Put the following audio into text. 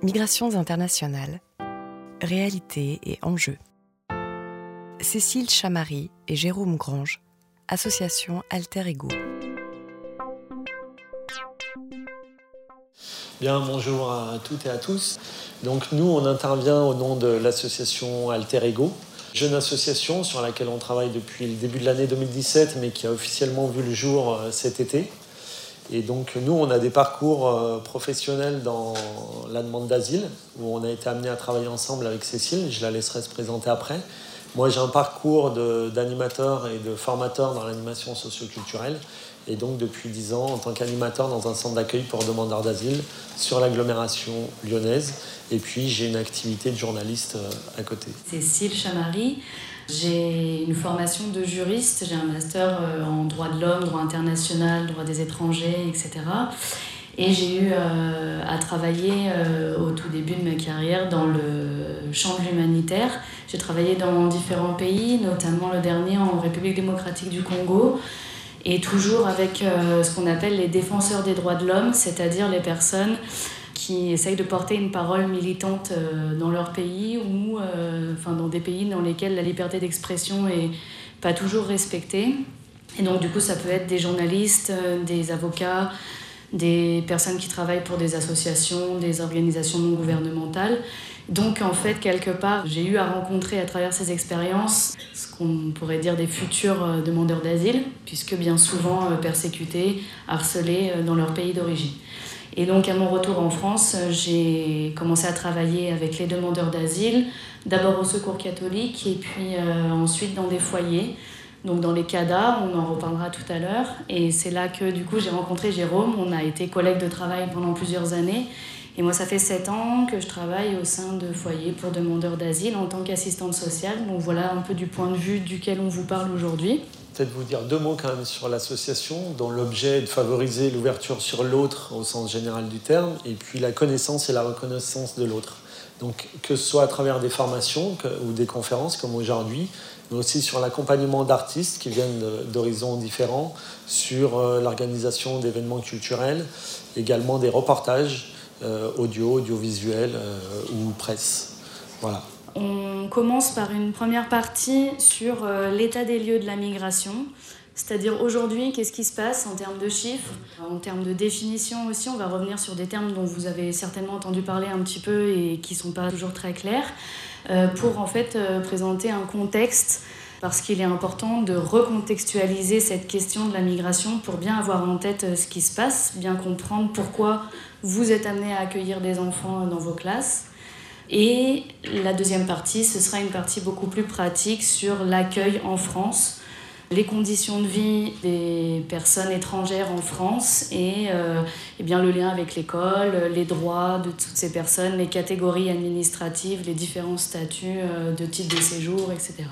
Migrations internationales, réalité et enjeux. Cécile Chamary et Jérôme Grange, association Alter Ego. Bien, bonjour à toutes et à tous. Donc nous, on intervient au nom de l'association Alter Ego, jeune association sur laquelle on travaille depuis le début de l'année 2017, mais qui a officiellement vu le jour euh, cet été. Et donc nous, on a des parcours euh, professionnels dans la demande d'asile, où on a été amené à travailler ensemble avec Cécile, je la laisserai se présenter après. Moi, j'ai un parcours d'animateur et de formateur dans l'animation socioculturelle, et donc depuis 10 ans en tant qu'animateur dans un centre d'accueil pour demandeurs d'asile sur l'agglomération lyonnaise. Et puis j'ai une activité de journaliste euh, à côté. Cécile Chamary, j'ai une formation de juriste, j'ai un master euh, en droit de l'homme, droit international, droit des étrangers, etc. Et j'ai eu euh, à travailler au tout début de ma carrière dans le champ de l'humanitaire. J'ai travaillé dans différents pays, notamment le dernier en République démocratique du Congo, et toujours avec ce qu'on appelle les défenseurs des droits de l'homme, c'est-à-dire les personnes qui essayent de porter une parole militante euh, dans leur pays ou euh, enfin, dans des pays dans lesquels la liberté d'expression est pas toujours respectée. Et donc du coup, ça peut être des journalistes, euh, des avocats, des personnes qui travaillent pour des associations, des organisations non gouvernementales. Donc en fait, quelque part, j'ai eu à rencontrer à travers ces expériences ce qu'on pourrait dire des futurs demandeurs d'asile, puisque bien souvent persécutés, harcelés dans leur pays d'origine. Et donc à mon retour en France, j'ai commencé à travailler avec les demandeurs d'asile, d'abord au Secours catholique et puis euh, ensuite dans des foyers. Donc dans les CADA, on en reparlera tout à l'heure. Et c'est là que du coup j'ai rencontré Jérôme, on a été collègues de travail pendant plusieurs années. Et moi, ça fait sept ans que je travaille au sein de foyers pour demandeurs d'asile en tant qu'assistante sociale. Donc voilà un peu du point de vue duquel on vous parle aujourd'hui peut-être vous dire deux mots quand même sur l'association, dont l'objet est de favoriser l'ouverture sur l'autre au sens général du terme, et puis la connaissance et la reconnaissance de l'autre. Donc que ce soit à travers des formations ou des conférences comme aujourd'hui, mais aussi sur l'accompagnement d'artistes qui viennent d'horizons différents, sur euh, l'organisation d'événements culturels, également des reportages euh, audio, audiovisuels euh, ou presse. Voilà. On commence par une première partie sur euh, l'état des lieux de la migration, c'est-à-dire aujourd'hui, qu'est-ce qui se passe en termes de chiffres, en termes de définition aussi? On va revenir sur des termes dont vous avez certainement entendu parler un petit peu et qui ne sont pas toujours très clairs, euh, pour en fait euh, présenter un contexte parce qu'il est important de recontextualiser cette question de la migration pour bien avoir en tête ce qui se passe, bien comprendre pourquoi vous êtes amené à accueillir des enfants dans vos classes, et la deuxième partie, ce sera une partie beaucoup plus pratique sur l'accueil en France, les conditions de vie des personnes étrangères en France et, euh, et bien le lien avec l'école, les droits de toutes ces personnes, les catégories administratives, les différents statuts euh, de titre de séjour, etc.